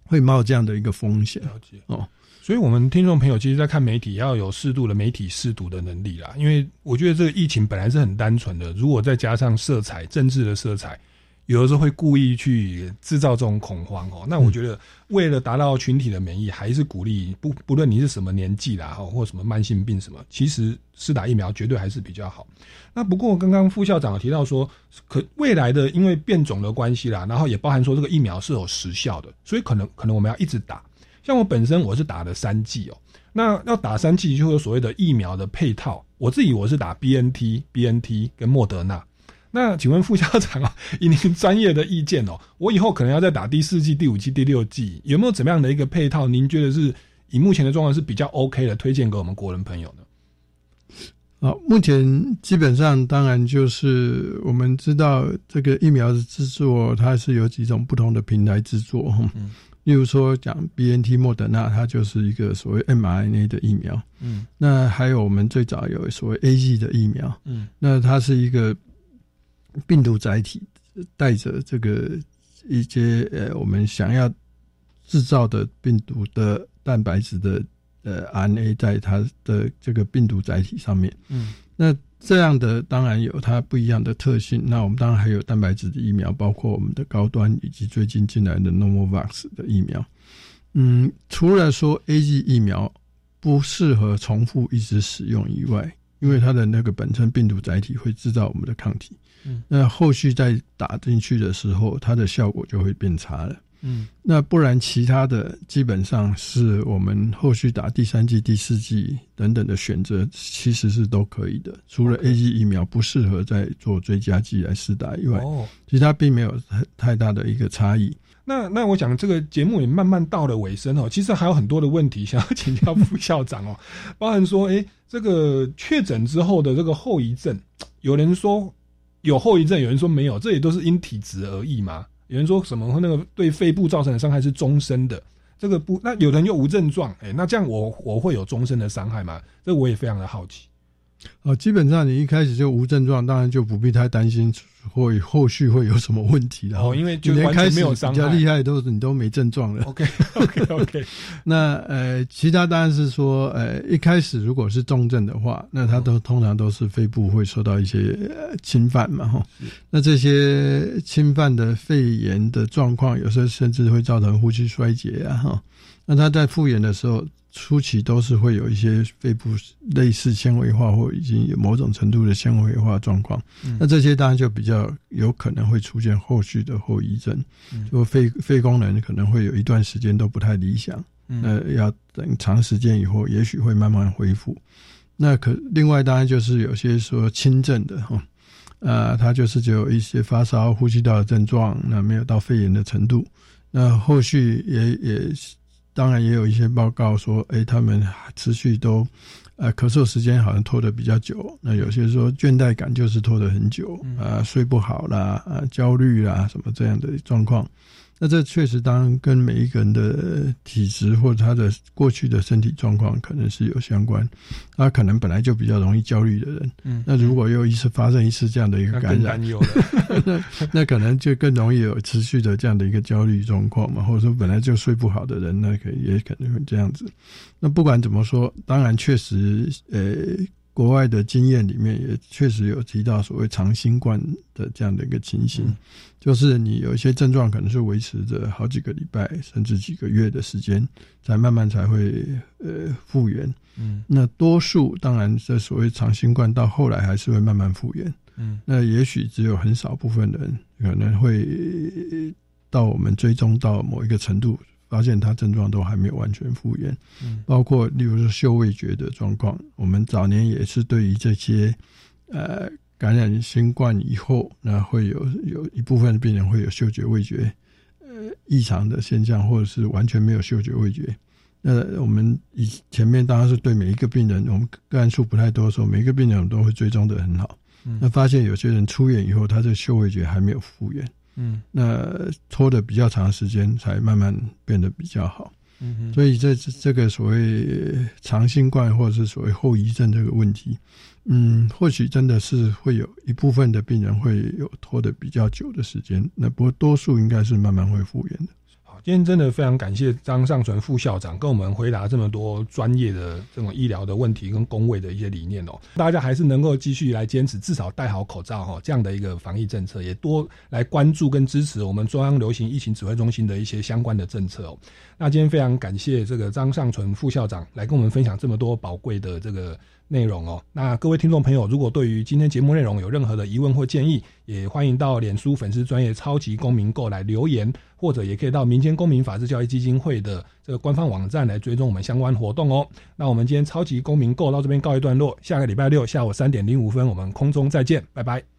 会冒这样的一个风险。了解哦。所以，我们听众朋友其实，在看媒体要有适度的媒体试读的能力啦。因为我觉得这个疫情本来是很单纯的，如果再加上色彩、政治的色彩，有的时候会故意去制造这种恐慌哦。那我觉得，为了达到群体的免疫，还是鼓励不不论你是什么年纪啦，哈，或什么慢性病什么，其实施打疫苗绝对还是比较好。那不过，刚刚副校长有提到说，可未来的因为变种的关系啦，然后也包含说这个疫苗是有时效的，所以可能可能我们要一直打。像我本身我是打了三剂哦，那要打三剂就有所谓的疫苗的配套。我自己我是打 B N T、B N T 跟莫德纳。那请问副校长啊，以您专业的意见哦，我以后可能要再打第四季、第五季、第六季，有没有怎么样的一个配套？您觉得是以目前的状况是比较 OK 的，推荐给我们国人朋友呢？好，目前基本上当然就是我们知道这个疫苗的制作，它是有几种不同的平台制作。嗯，例如说讲 B N T 莫德纳，它就是一个所谓 m R N A 的疫苗。嗯，那还有我们最早有所谓 A G 的疫苗。嗯，那它是一个病毒载体，带着这个一些呃我们想要制造的病毒的蛋白质的呃 RNA 在它的这个病毒载体上面。嗯，那这样的当然有它不一样的特性。那我们当然还有蛋白质的疫苗，包括我们的高端以及最近进来的 Novavax 的疫苗。嗯，除了说 A G 疫苗不适合重复一直使用以外，因为它的那个本身病毒载体会制造我们的抗体，嗯，那后续再打进去的时候，它的效果就会变差了。嗯，那不然其他的基本上是我们后续打第三剂、第四剂等等的选择，其实是都可以的。除了 A G 疫苗不适合再做追加剂来试打以外，哦，其他并没有太太大的一个差异。那那我想这个节目也慢慢到了尾声哦，其实还有很多的问题想要请教副校长哦，包含说，哎，这个确诊之后的这个后遗症，有人说有后遗症，有人说没有，这也都是因体质而异嘛。有人说什么那个对肺部造成的伤害是终身的，这个不，那有人又无症状，哎，那这样我我会有终身的伤害吗？这我也非常的好奇。哦，基本上你一开始就无症状，当然就不必太担心会后续会有什么问题了。哦，因为就连开始没有伤比较厉害都是你都没症状了。OK OK OK，那呃，其他当然是说，呃，一开始如果是重症的话，那它都通常都是肺部会受到一些、呃、侵犯嘛，哈。那这些侵犯的肺炎的状况，有时候甚至会造成呼吸衰竭啊，哈。那它在复原的时候，初期都是会有一些肺部类似纤维化或已经有某种程度的纤维化状况。嗯那这些当然就比较有可能会出现后续的后遗症，就肺肺功能可能会有一段时间都不太理想。嗯那要等长时间以后，也许会慢慢恢复。那可另外当然就是有些说轻症的哈，呃，他就是只有一些发烧、呼吸道的症状，那没有到肺炎的程度。那后续也也当然也有一些报告说，哎，他们持续都呃咳嗽时间好像拖得比较久。那有些说倦怠感就是拖得很久，啊、睡不好啦，啊、焦虑啦，什么这样的状况。那这确实当然跟每一个人的体质或者他的过去的身体状况可能是有相关。他可能本来就比较容易焦虑的人，嗯那如果又一次发生一次这样的一个感染。那那可能就更容易有持续的这样的一个焦虑状况嘛，或者说本来就睡不好的人，那可也可能会这样子。那不管怎么说，当然确实，呃，国外的经验里面也确实有提到所谓长新冠的这样的一个情形，就是你有一些症状可能是维持着好几个礼拜甚至几个月的时间，才慢慢才会呃复原。嗯那多数当然，这所谓长新冠到后来还是会慢慢复原。嗯那也许只有很少部分人可能会到我们追踪到某一个程度，发现他症状都还没有完全复原。嗯包括例如说嗅味觉的状况，我们早年也是对于这些呃感染新冠以后，那会有有一部分病人会有嗅觉味觉呃异常的现象，或者是完全没有嗅觉味觉。那我们以前面当然是对每一个病人，我们个案数不太多的时候，每一个病人我们都会追踪的很好。嗯那发现有些人出院以后，他这个嗅味觉还没有复原，嗯那拖的比较长时间才慢慢变得比较好。所以这这个所谓长新冠或者是所谓后遗症这个问题，嗯，或许真的是会有一部分的病人会有拖的比较久的时间，那不过多数应该是慢慢会复原的。今天真的非常感谢张尚存副校长跟我们回答这么多专业的这种医疗的问题跟工位的一些理念哦。大家还是能够继续来坚持，至少戴好口罩哈，这样的一个防疫政策，也多来关注跟支持我们中央流行疫情指挥中心的一些相关的政策哦。那今天非常感谢这个张尚存副校长来跟我们分享这么多宝贵的这个内容哦。那各位听众朋友，如果对于今天节目内容有任何的疑问或建议，也欢迎到脸书粉丝专业超级公民购来留言，或者也可以到民间公民法治教育基金会的这个官方网站来追踪我们相关活动哦。那我们今天超级公民购到这边告一段落，下个礼拜六下午三点零五分，我们空中再见，拜拜。